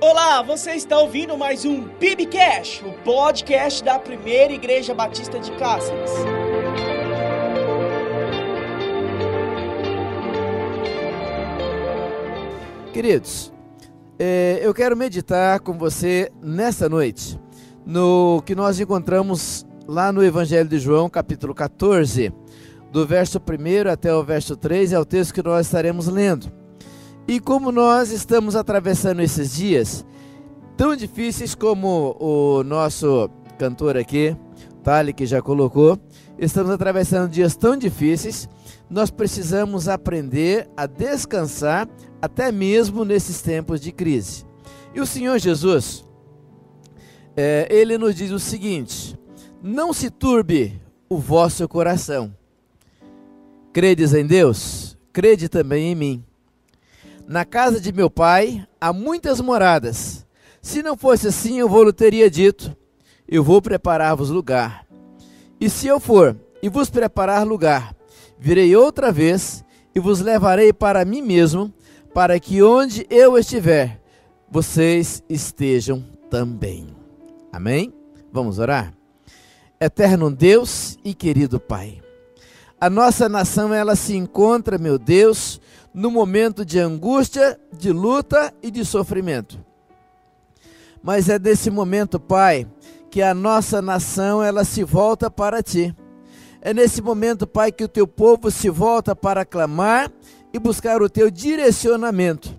Olá, você está ouvindo mais um Bibcast, o podcast da Primeira Igreja Batista de Cáceres. Queridos, é, eu quero meditar com você nesta noite no que nós encontramos lá no Evangelho de João, capítulo 14, do verso 1 até o verso 3, é o texto que nós estaremos lendo. E como nós estamos atravessando esses dias tão difíceis como o nosso cantor aqui, Tali, que já colocou, estamos atravessando dias tão difíceis, nós precisamos aprender a descansar até mesmo nesses tempos de crise. E o Senhor Jesus, é, ele nos diz o seguinte: não se turbe o vosso coração. Credes em Deus? Crede também em mim. Na casa de meu pai há muitas moradas. Se não fosse assim, eu vou teria dito: Eu vou preparar-vos lugar. E se eu for e vos preparar lugar, virei outra vez e vos levarei para mim mesmo, para que onde eu estiver, vocês estejam também. Amém? Vamos orar? Eterno Deus e querido Pai, a nossa nação ela se encontra, meu Deus, no momento de angústia, de luta e de sofrimento. Mas é desse momento, Pai, que a nossa nação ela se volta para ti. É nesse momento, Pai, que o teu povo se volta para clamar e buscar o teu direcionamento.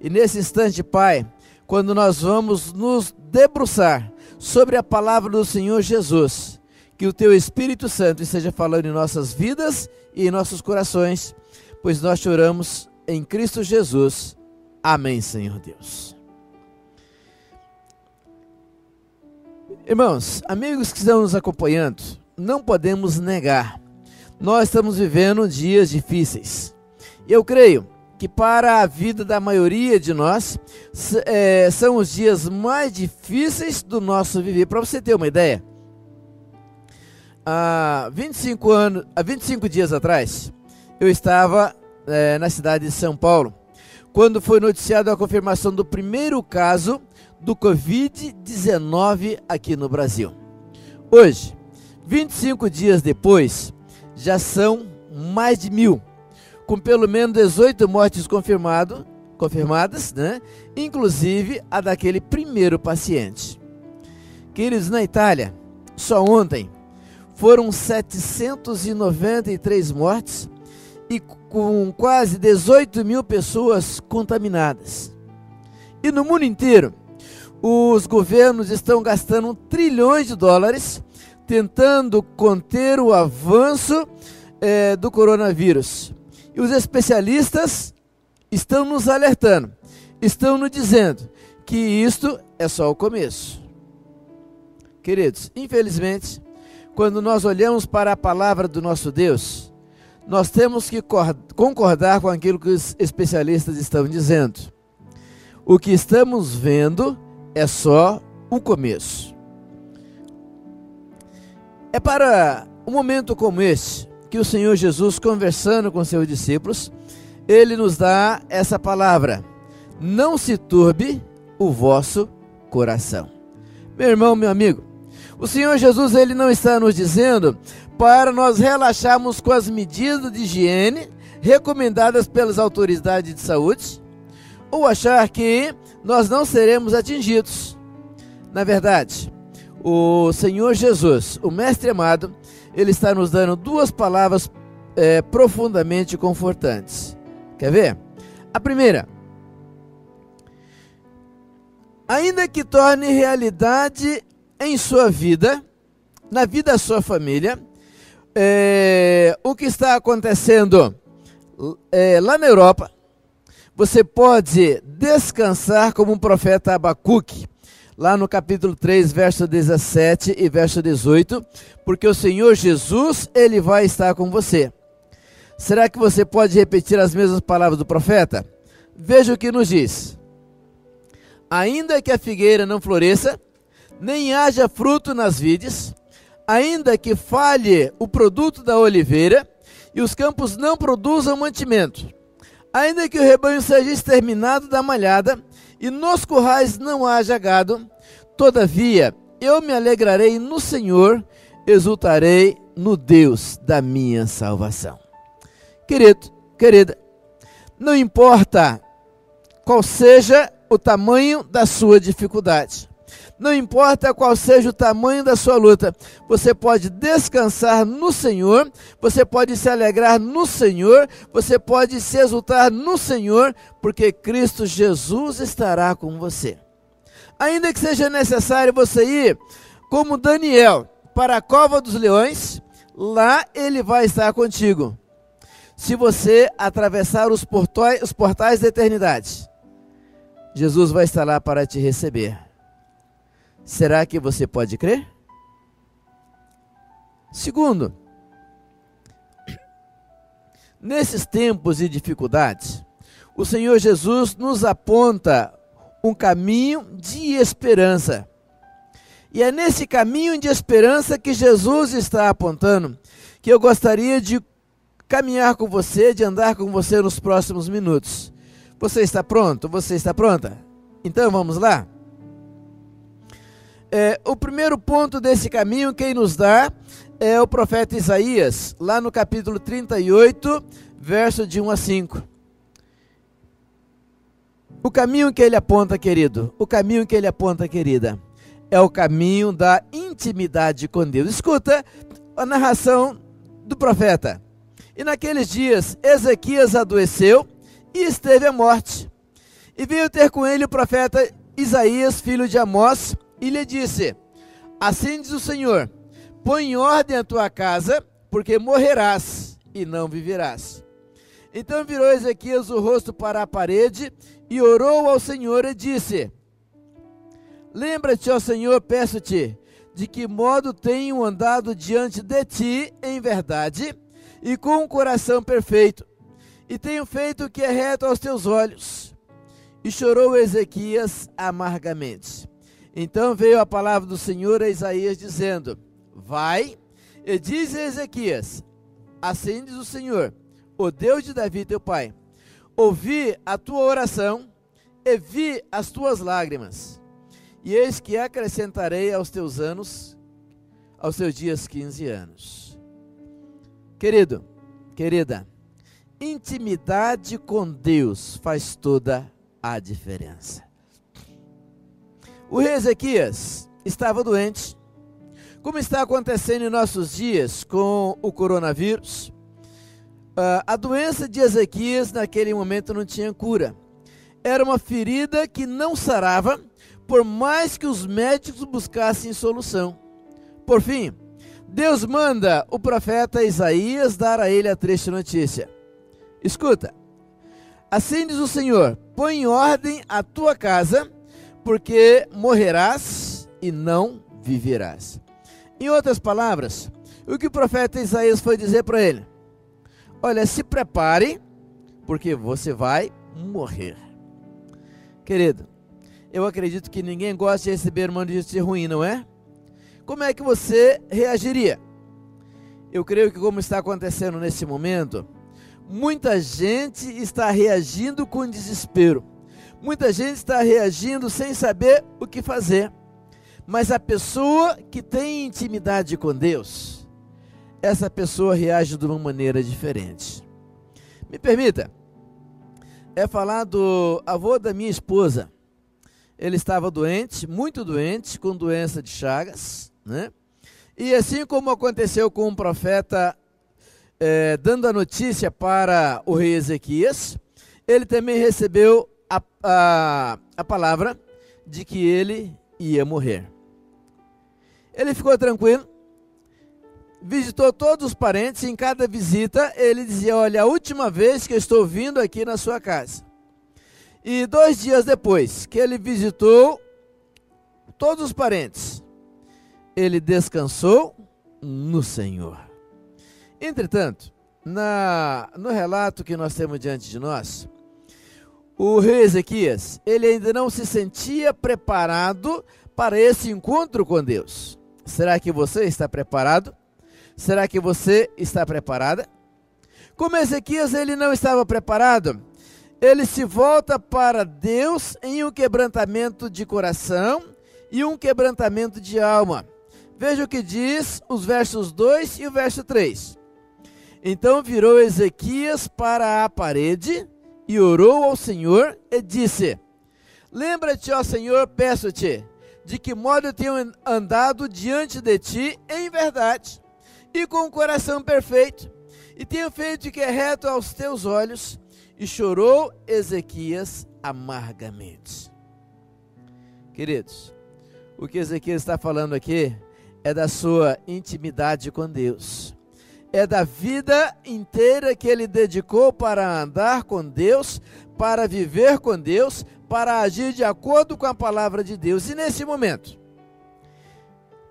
E nesse instante, Pai, quando nós vamos nos debruçar sobre a palavra do Senhor Jesus, que o teu Espírito Santo esteja falando em nossas vidas e em nossos corações pois nós choramos em Cristo Jesus. Amém, Senhor Deus. Irmãos, amigos que estão nos acompanhando, não podemos negar, nós estamos vivendo dias difíceis. Eu creio que para a vida da maioria de nós, é, são os dias mais difíceis do nosso viver. Para você ter uma ideia, há 25, anos, há 25 dias atrás, eu estava é, na cidade de São Paulo, quando foi noticiada a confirmação do primeiro caso do Covid-19 aqui no Brasil. Hoje, 25 dias depois, já são mais de mil, com pelo menos 18 mortes confirmado, confirmadas, né? inclusive a daquele primeiro paciente. Queridos, na Itália, só ontem foram 793 mortes e com quase 18 mil pessoas contaminadas. E no mundo inteiro, os governos estão gastando trilhões de dólares tentando conter o avanço é, do coronavírus. E os especialistas estão nos alertando, estão nos dizendo que isto é só o começo. Queridos, infelizmente, quando nós olhamos para a palavra do nosso Deus, nós temos que concordar com aquilo que os especialistas estão dizendo. O que estamos vendo é só o começo. É para um momento como esse que o Senhor Jesus, conversando com seus discípulos, ele nos dá essa palavra: não se turbe o vosso coração. Meu irmão, meu amigo, o Senhor Jesus ele não está nos dizendo para nós relaxarmos com as medidas de higiene recomendadas pelas autoridades de saúde ou achar que nós não seremos atingidos. Na verdade, o Senhor Jesus, o Mestre amado, ele está nos dando duas palavras é, profundamente confortantes. Quer ver? A primeira, ainda que torne realidade em sua vida, na vida da sua família, é, o que está acontecendo é, lá na Europa, você pode descansar como um profeta Abacuque, lá no capítulo 3, verso 17 e verso 18, porque o Senhor Jesus, ele vai estar com você. Será que você pode repetir as mesmas palavras do profeta? Veja o que nos diz. Ainda que a figueira não floresça, nem haja fruto nas vides, ainda que falhe o produto da oliveira e os campos não produzam mantimento, Ainda que o rebanho seja exterminado da malhada e nos currais não haja gado, todavia eu me alegrarei no Senhor, exultarei no Deus da minha salvação. Querido, querida, não importa qual seja o tamanho da sua dificuldade, não importa qual seja o tamanho da sua luta, você pode descansar no Senhor, você pode se alegrar no Senhor, você pode se exultar no Senhor, porque Cristo Jesus estará com você. Ainda que seja necessário você ir, como Daniel, para a cova dos leões, lá ele vai estar contigo. Se você atravessar os portais, os portais da eternidade, Jesus vai estar lá para te receber. Será que você pode crer? Segundo, nesses tempos de dificuldades, o Senhor Jesus nos aponta um caminho de esperança. E é nesse caminho de esperança que Jesus está apontando que eu gostaria de caminhar com você, de andar com você nos próximos minutos. Você está pronto? Você está pronta? Então vamos lá? É, o primeiro ponto desse caminho, quem nos dá é o profeta Isaías, lá no capítulo 38, verso de 1 a 5. O caminho que ele aponta, querido, o caminho que ele aponta, querida, é o caminho da intimidade com Deus. Escuta a narração do profeta. E naqueles dias Ezequias adoeceu e esteve à morte. E veio ter com ele o profeta Isaías, filho de Amós, e lhe disse: Assim diz o Senhor: Põe em ordem a tua casa, porque morrerás e não viverás. Então virou Ezequias o rosto para a parede e orou ao Senhor e disse: Lembra-te, ó Senhor, peço-te, de que modo tenho andado diante de ti em verdade e com um coração perfeito, e tenho feito o que é reto aos teus olhos. E chorou Ezequias amargamente. Então veio a palavra do Senhor a Isaías dizendo: Vai e diz a Ezequias: Assim diz o Senhor, o Deus de Davi teu pai: Ouvi a tua oração e vi as tuas lágrimas. E eis que acrescentarei aos teus anos, aos teus dias 15 anos. Querido, querida, intimidade com Deus faz toda a diferença. O rei Ezequias estava doente, como está acontecendo em nossos dias com o coronavírus. Uh, a doença de Ezequias naquele momento não tinha cura. Era uma ferida que não sarava, por mais que os médicos buscassem solução. Por fim, Deus manda o profeta Isaías dar a ele a triste notícia. Escuta, assim diz o Senhor: põe em ordem a tua casa porque morrerás e não viverás. Em outras palavras, o que o profeta Isaías foi dizer para ele? Olha, se prepare, porque você vai morrer. Querido, eu acredito que ninguém gosta de receber uma notícia ruim, não é? Como é que você reagiria? Eu creio que, como está acontecendo nesse momento, muita gente está reagindo com desespero. Muita gente está reagindo sem saber o que fazer. Mas a pessoa que tem intimidade com Deus, essa pessoa reage de uma maneira diferente. Me permita, é falar do avô da minha esposa. Ele estava doente, muito doente, com doença de Chagas, né? E assim como aconteceu com o profeta é, dando a notícia para o rei Ezequias, ele também recebeu a, a, a palavra de que ele ia morrer. Ele ficou tranquilo, visitou todos os parentes, e em cada visita ele dizia: Olha, a última vez que eu estou vindo aqui na sua casa. E dois dias depois que ele visitou todos os parentes, ele descansou no Senhor. Entretanto, na, no relato que nós temos diante de nós, o rei Ezequias, ele ainda não se sentia preparado para esse encontro com Deus. Será que você está preparado? Será que você está preparada? Como Ezequias ele não estava preparado, ele se volta para Deus em um quebrantamento de coração e um quebrantamento de alma. Veja o que diz os versos 2 e o verso 3. Então virou Ezequias para a parede e orou ao Senhor e disse: Lembra-te, ó Senhor, peço-te, de que modo eu tenho andado diante de ti em verdade e com o coração perfeito, e tenho feito o que é reto aos teus olhos. E chorou Ezequias amargamente. Queridos, o que Ezequias está falando aqui é da sua intimidade com Deus. É da vida inteira que ele dedicou para andar com Deus, para viver com Deus, para agir de acordo com a palavra de Deus. E nesse momento,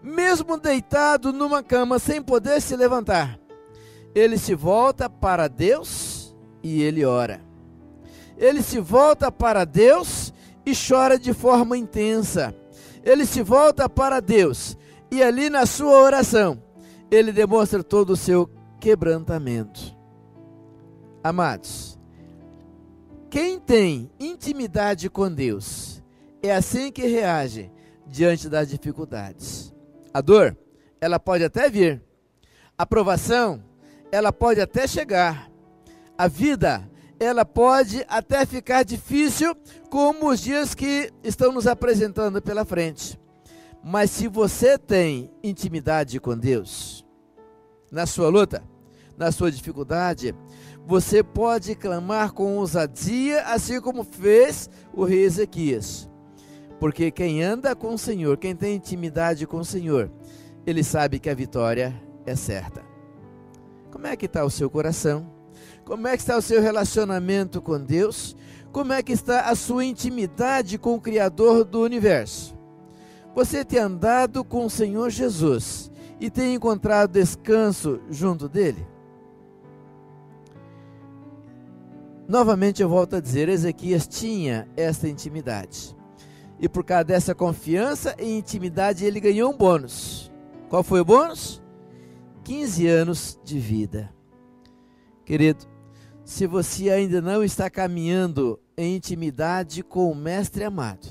mesmo deitado numa cama sem poder se levantar, ele se volta para Deus e ele ora. Ele se volta para Deus e chora de forma intensa. Ele se volta para Deus e ali na sua oração, ele demonstra todo o seu quebrantamento. Amados, quem tem intimidade com Deus é assim que reage diante das dificuldades. A dor, ela pode até vir. A provação, ela pode até chegar. A vida, ela pode até ficar difícil, como os dias que estão nos apresentando pela frente. Mas se você tem intimidade com Deus, na sua luta, na sua dificuldade, você pode clamar com ousadia, assim como fez o rei Ezequias. Porque quem anda com o Senhor, quem tem intimidade com o Senhor, ele sabe que a vitória é certa. Como é que está o seu coração? Como é que está o seu relacionamento com Deus? Como é que está a sua intimidade com o Criador do universo? Você tem andado com o Senhor Jesus e tem encontrado descanso junto dele? Novamente eu volto a dizer, Ezequias tinha esta intimidade. E por causa dessa confiança e intimidade, ele ganhou um bônus. Qual foi o bônus? 15 anos de vida. Querido, se você ainda não está caminhando em intimidade com o Mestre amado,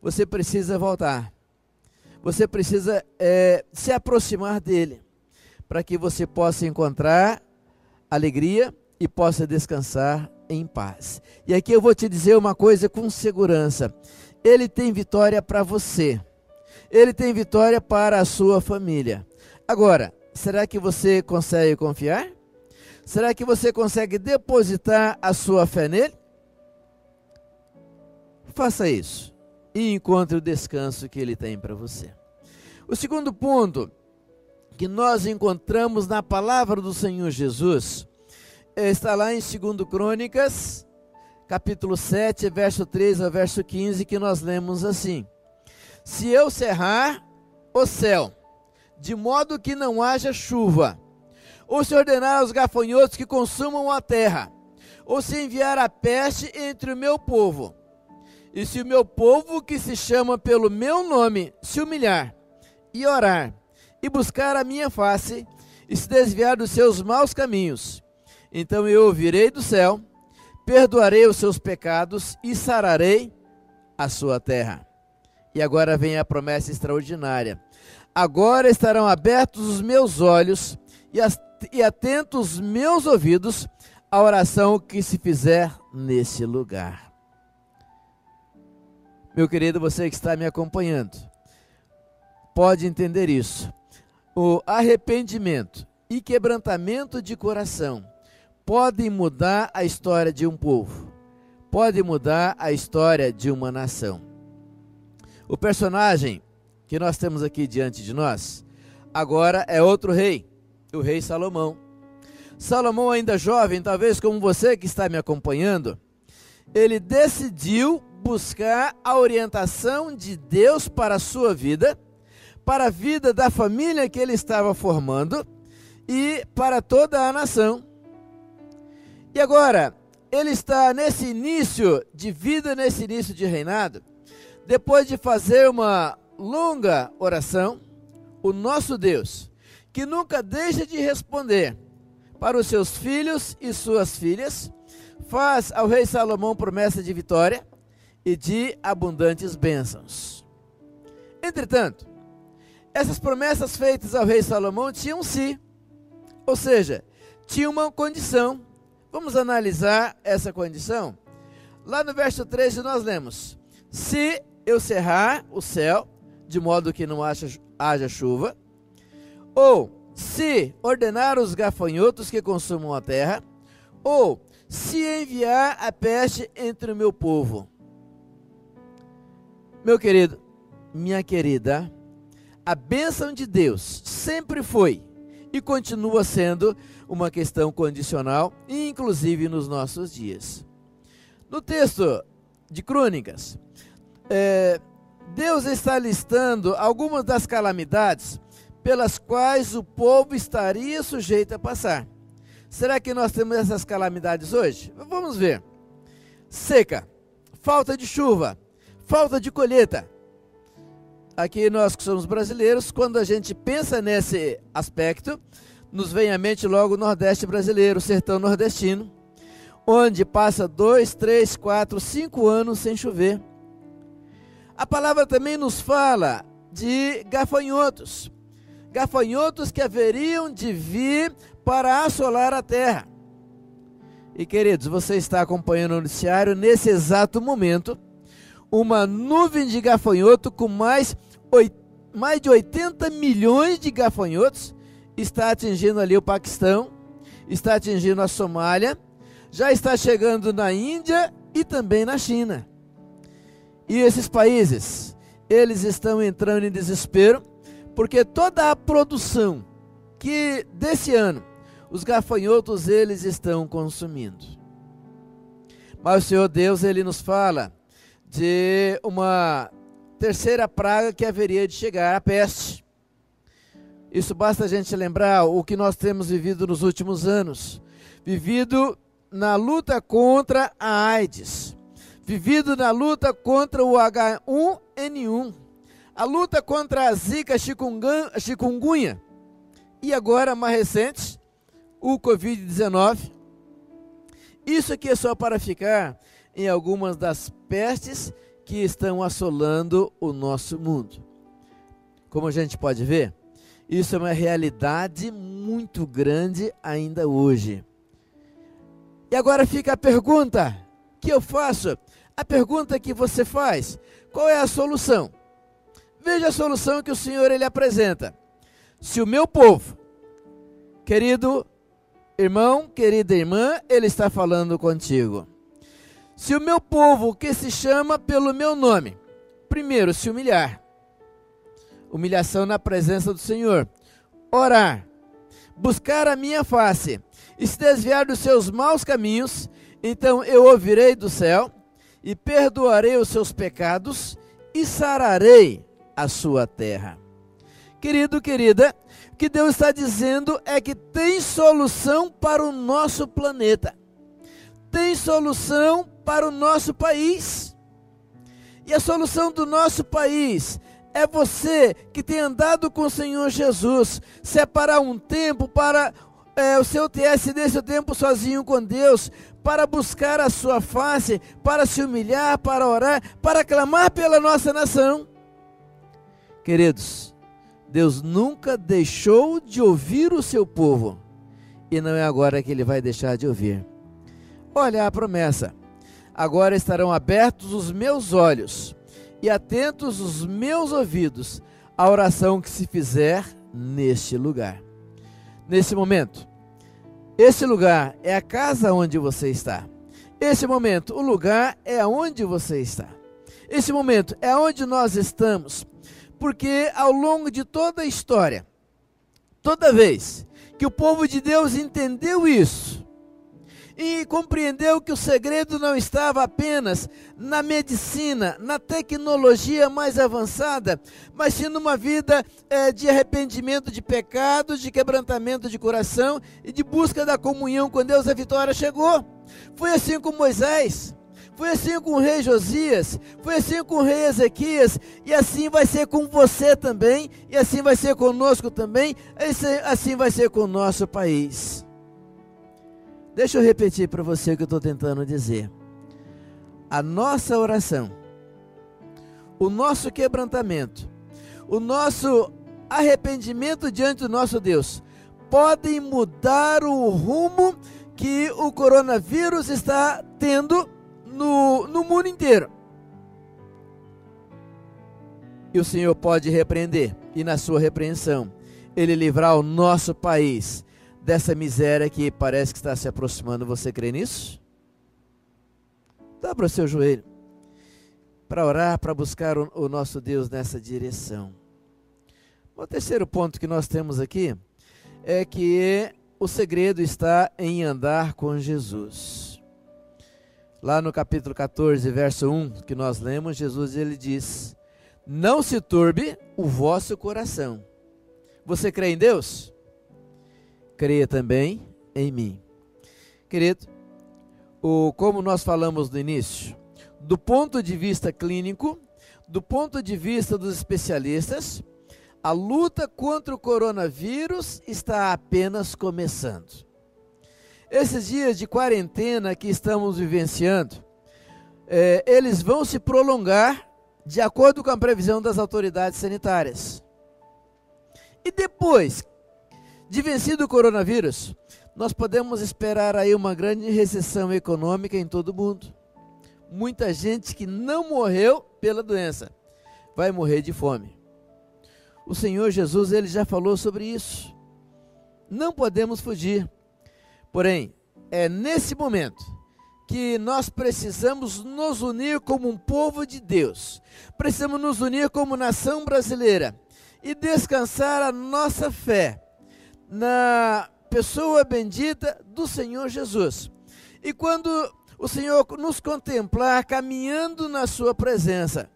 você precisa voltar. Você precisa é, se aproximar dele, para que você possa encontrar alegria e possa descansar em paz. E aqui eu vou te dizer uma coisa com segurança: Ele tem vitória para você, Ele tem vitória para a sua família. Agora, será que você consegue confiar? Será que você consegue depositar a sua fé nele? Faça isso e encontre o descanso que ele tem para você. O segundo ponto que nós encontramos na palavra do Senhor Jesus está lá em 2 Crônicas, capítulo 7, verso 13 ao verso 15, que nós lemos assim: Se eu cerrar o céu, de modo que não haja chuva, ou se ordenar aos gafanhotos que consumam a terra, ou se enviar a peste entre o meu povo, e se o meu povo, que se chama pelo meu nome, se humilhar e orar, e buscar a minha face, e se desviar dos seus maus caminhos, então eu ouvirei do céu, perdoarei os seus pecados e sararei a sua terra. E agora vem a promessa extraordinária. Agora estarão abertos os meus olhos e, atentos os meus ouvidos à oração que se fizer nesse lugar. Meu querido, você que está me acompanhando, pode entender isso. O arrependimento e quebrantamento de coração podem mudar a história de um povo, pode mudar a história de uma nação. O personagem que nós temos aqui diante de nós agora é outro rei, o rei Salomão. Salomão, ainda jovem, talvez como você que está me acompanhando, ele decidiu buscar a orientação de Deus para a sua vida, para a vida da família que ele estava formando e para toda a nação. E agora, ele está nesse início de vida, nesse início de reinado, depois de fazer uma longa oração, o nosso Deus, que nunca deixa de responder para os seus filhos e suas filhas, faz ao rei Salomão promessa de vitória e de abundantes bênçãos. Entretanto, essas promessas feitas ao rei Salomão tinham um si, ou seja, tinha uma condição. Vamos analisar essa condição? Lá no verso 13 nós lemos: Se eu cerrar o céu, de modo que não haja, haja chuva, ou se ordenar os gafanhotos que consumam a terra, ou se enviar a peste entre o meu povo. Meu querido, minha querida, a bênção de Deus sempre foi e continua sendo uma questão condicional, inclusive nos nossos dias. No texto de Crônicas, é, Deus está listando algumas das calamidades pelas quais o povo estaria sujeito a passar. Será que nós temos essas calamidades hoje? Vamos ver. Seca, falta de chuva, falta de colheita. Aqui nós que somos brasileiros, quando a gente pensa nesse aspecto, nos vem à mente logo o Nordeste brasileiro, o sertão nordestino, onde passa dois, três, quatro, cinco anos sem chover. A palavra também nos fala de gafanhotos gafanhotos que haveriam de vir para assolar a terra. E queridos, você está acompanhando o noticiário nesse exato momento. Uma nuvem de gafanhoto com mais, mais de 80 milhões de gafanhotos está atingindo ali o Paquistão, está atingindo a Somália, já está chegando na Índia e também na China. E esses países, eles estão entrando em desespero porque toda a produção que desse ano os gafanhotos eles estão consumindo. Mas o Senhor Deus ele nos fala de uma terceira praga que haveria de chegar, a peste. Isso basta a gente lembrar o que nós temos vivido nos últimos anos, vivido na luta contra a AIDS, vivido na luta contra o H1N1, a luta contra a zika chikungunya e agora, mais recente, o Covid-19. Isso aqui é só para ficar em algumas das pestes que estão assolando o nosso mundo. Como a gente pode ver, isso é uma realidade muito grande ainda hoje. E agora fica a pergunta que eu faço, a pergunta que você faz: qual é a solução? Veja a solução que o Senhor ele apresenta. Se o meu povo, querido irmão, querida irmã, ele está falando contigo. Se o meu povo, que se chama pelo meu nome, primeiro se humilhar, humilhação na presença do Senhor, orar, buscar a minha face. E se desviar dos seus maus caminhos, então eu ouvirei do céu e perdoarei os seus pecados e sararei a sua terra. Querido, querida, o que Deus está dizendo é que tem solução para o nosso planeta, tem solução para o nosso país. E a solução do nosso país é você que tem andado com o Senhor Jesus, separar um tempo para é, o seu TSD, seu tempo sozinho com Deus, para buscar a sua face, para se humilhar, para orar, para clamar pela nossa nação. Queridos, Deus nunca deixou de ouvir o seu povo e não é agora que ele vai deixar de ouvir. Olha a promessa: agora estarão abertos os meus olhos e atentos os meus ouvidos à oração que se fizer neste lugar. Nesse momento, esse lugar é a casa onde você está. Esse momento, o lugar é onde você está. Esse momento é onde nós estamos porque ao longo de toda a história, toda vez que o povo de Deus entendeu isso, e compreendeu que o segredo não estava apenas na medicina, na tecnologia mais avançada, mas sim numa vida é, de arrependimento de pecados, de quebrantamento de coração e de busca da comunhão com Deus, a vitória chegou. Foi assim com Moisés. Foi assim com o rei Josias, foi assim com o rei Ezequias, e assim vai ser com você também, e assim vai ser conosco também, e assim vai ser com o nosso país. Deixa eu repetir para você o que eu estou tentando dizer. A nossa oração, o nosso quebrantamento, o nosso arrependimento diante do nosso Deus podem mudar o rumo que o coronavírus está tendo no, no mundo inteiro. E o Senhor pode repreender, e na sua repreensão, Ele livrar o nosso país dessa miséria que parece que está se aproximando. Você crê nisso? Dobra o seu joelho para orar, para buscar o, o nosso Deus nessa direção. O terceiro ponto que nós temos aqui é que o segredo está em andar com Jesus. Lá no capítulo 14, verso 1, que nós lemos, Jesus ele diz: Não se turbe o vosso coração. Você crê em Deus? Creia também em mim. Querido, o, como nós falamos no início, do ponto de vista clínico, do ponto de vista dos especialistas, a luta contra o coronavírus está apenas começando. Esses dias de quarentena que estamos vivenciando, é, eles vão se prolongar de acordo com a previsão das autoridades sanitárias. E depois de vencido o coronavírus, nós podemos esperar aí uma grande recessão econômica em todo o mundo. Muita gente que não morreu pela doença vai morrer de fome. O Senhor Jesus, ele já falou sobre isso. Não podemos fugir. Porém, é nesse momento que nós precisamos nos unir como um povo de Deus. Precisamos nos unir como nação brasileira e descansar a nossa fé na pessoa bendita do Senhor Jesus. E quando o Senhor nos contemplar caminhando na sua presença,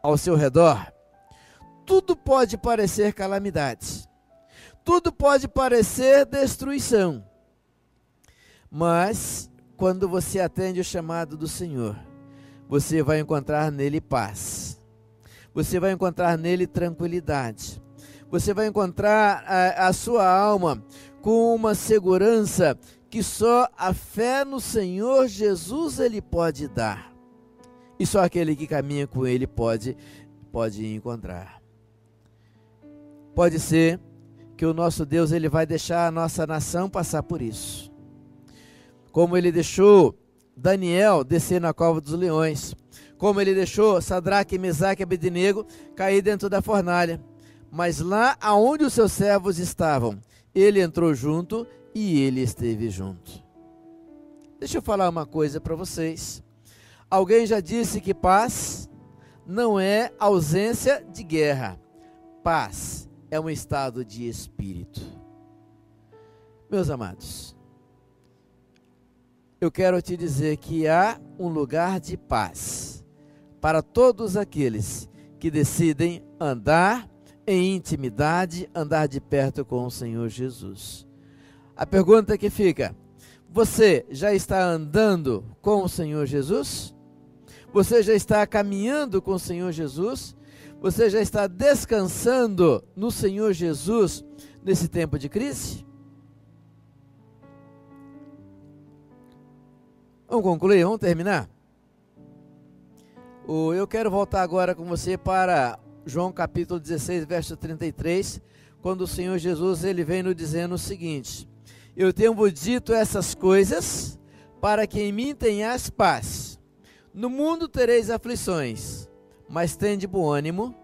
ao seu redor, tudo pode parecer calamidade, tudo pode parecer destruição, mas quando você atende o chamado do Senhor, você vai encontrar nele paz, você vai encontrar nele tranquilidade, você vai encontrar a, a sua alma com uma segurança que só a fé no Senhor Jesus ele pode dar. E só aquele que caminha com ele pode pode encontrar. Pode ser que o nosso Deus ele vai deixar a nossa nação passar por isso. Como ele deixou Daniel descer na cova dos leões, como ele deixou Sadraque, Mesaque e Abednego cair dentro da fornalha. Mas lá aonde os seus servos estavam, ele entrou junto e ele esteve junto. Deixa eu falar uma coisa para vocês. Alguém já disse que paz não é ausência de guerra. Paz é um estado de espírito. Meus amados, eu quero te dizer que há um lugar de paz para todos aqueles que decidem andar em intimidade, andar de perto com o Senhor Jesus. A pergunta que fica: você já está andando com o Senhor Jesus? Você já está caminhando com o Senhor Jesus? Você já está descansando no Senhor Jesus nesse tempo de crise? Vamos concluir, vamos terminar? Eu quero voltar agora com você para João capítulo 16, verso 33, quando o Senhor Jesus ele vem nos dizendo o seguinte: Eu tenho dito essas coisas para que em mim tenhas paz. No mundo tereis aflições, mas tende bom ânimo,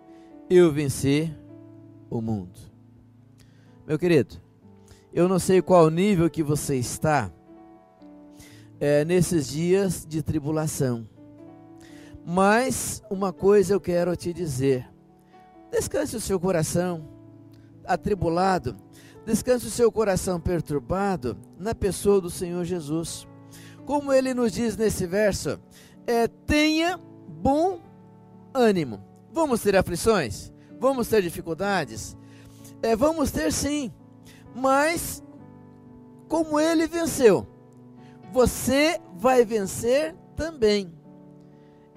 eu venci o mundo. Meu querido, eu não sei qual nível que você está é, nesses dias de tribulação, mas uma coisa eu quero te dizer: descanse o seu coração atribulado, descanse o seu coração perturbado na pessoa do Senhor Jesus. Como ele nos diz nesse verso, é tenha bom ânimo. Vamos ter aflições? Vamos ter dificuldades? É, vamos ter sim, mas como ele venceu, você vai vencer também.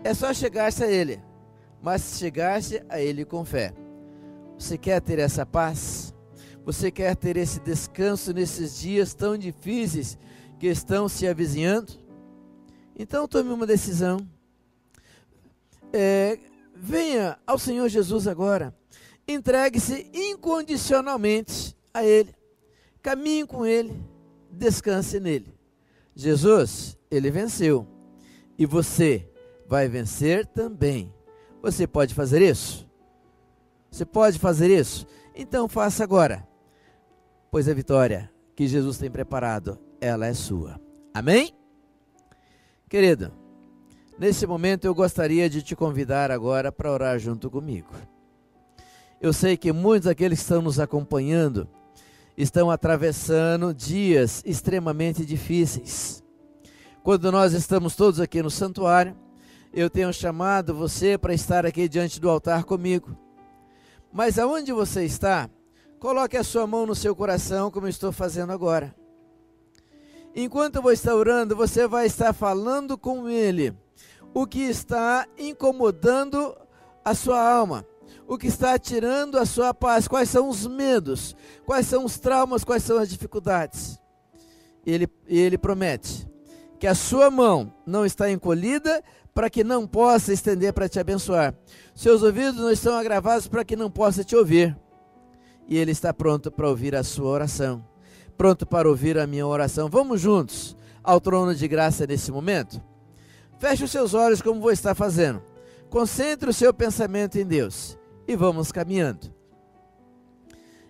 É só chegar-se a ele, mas chegar-se a ele com fé. Você quer ter essa paz? Você quer ter esse descanso nesses dias tão difíceis que estão se avizinhando, então tome uma decisão. É, venha ao Senhor Jesus agora. Entregue-se incondicionalmente a Ele. Caminhe com Ele. Descanse nele. Jesus, Ele venceu. E você vai vencer também. Você pode fazer isso? Você pode fazer isso? Então faça agora. Pois a vitória que Jesus tem preparado, ela é sua. Amém? Querido, nesse momento eu gostaria de te convidar agora para orar junto comigo. Eu sei que muitos daqueles que estão nos acompanhando estão atravessando dias extremamente difíceis. Quando nós estamos todos aqui no santuário, eu tenho chamado você para estar aqui diante do altar comigo. Mas aonde você está, coloque a sua mão no seu coração, como estou fazendo agora. Enquanto eu vou estar orando, você vai estar falando com Ele o que está incomodando a sua alma, o que está tirando a sua paz, quais são os medos, quais são os traumas, quais são as dificuldades. Ele, ele promete que a sua mão não está encolhida para que não possa estender para te abençoar. Seus ouvidos não estão agravados para que não possa te ouvir. E Ele está pronto para ouvir a sua oração, pronto para ouvir a minha oração. Vamos juntos ao trono de graça nesse momento? Feche os seus olhos como vou estar fazendo. Concentre o seu pensamento em Deus e vamos caminhando.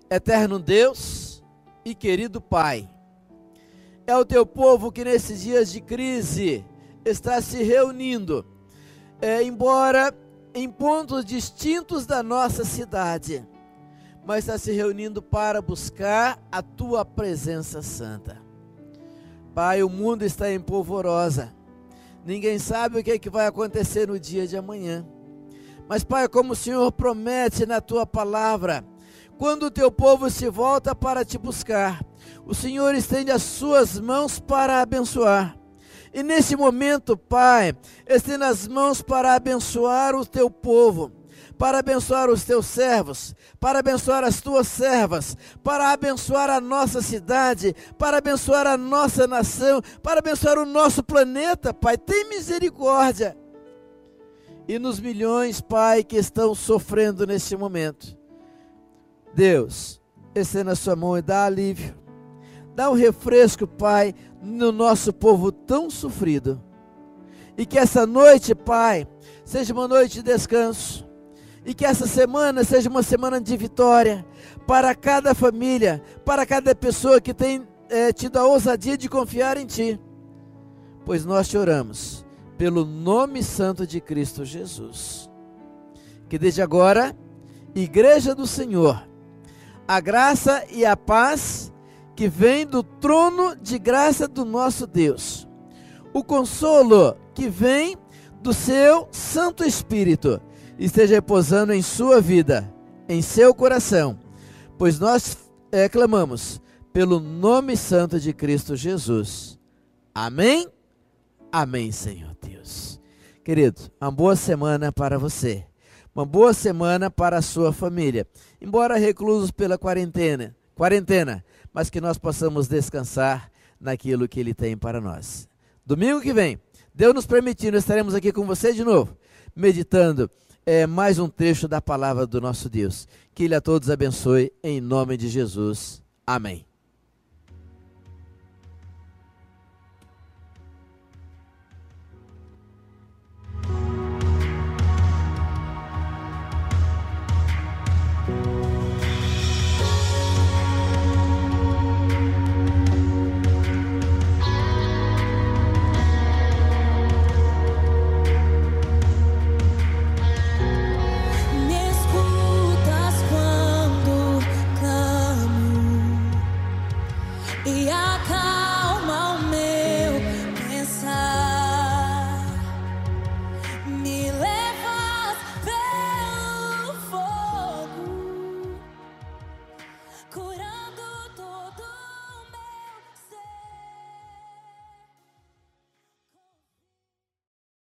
Eterno Deus e querido Pai, é o teu povo que nesses dias de crise está se reunindo, é, embora em pontos distintos da nossa cidade, mas está se reunindo para buscar a tua presença santa. Pai, o mundo está em polvorosa. Ninguém sabe o que, é que vai acontecer no dia de amanhã. Mas, Pai, como o Senhor promete na tua palavra, quando o teu povo se volta para te buscar, o Senhor estende as suas mãos para abençoar. E nesse momento, Pai, estenda as mãos para abençoar o teu povo, para abençoar os teus servos, para abençoar as tuas servas, para abençoar a nossa cidade, para abençoar a nossa nação, para abençoar o nosso planeta, Pai. Tem misericórdia. E nos milhões, Pai, que estão sofrendo nesse momento. Deus, estenda a sua mão e dá alívio. Dá um refresco, Pai, no nosso povo tão sofrido. E que essa noite, Pai, seja uma noite de descanso. E que essa semana seja uma semana de vitória para cada família, para cada pessoa que tem é, tido a ousadia de confiar em Ti. Pois nós te oramos pelo nome santo de Cristo Jesus. Que desde agora, Igreja do Senhor, a graça e a paz que vem do trono de graça do nosso Deus. O consolo que vem do seu Santo Espírito esteja repousando em sua vida, em seu coração, pois nós é, clamamos pelo nome santo de Cristo Jesus. Amém? Amém, Senhor Deus. Querido, uma boa semana para você. Uma boa semana para a sua família. Embora reclusos pela quarentena, quarentena, mas que nós possamos descansar naquilo que Ele tem para nós. Domingo que vem, Deus nos permitindo, estaremos aqui com você de novo, meditando é, mais um trecho da palavra do nosso Deus. Que Ele a todos abençoe, em nome de Jesus. Amém.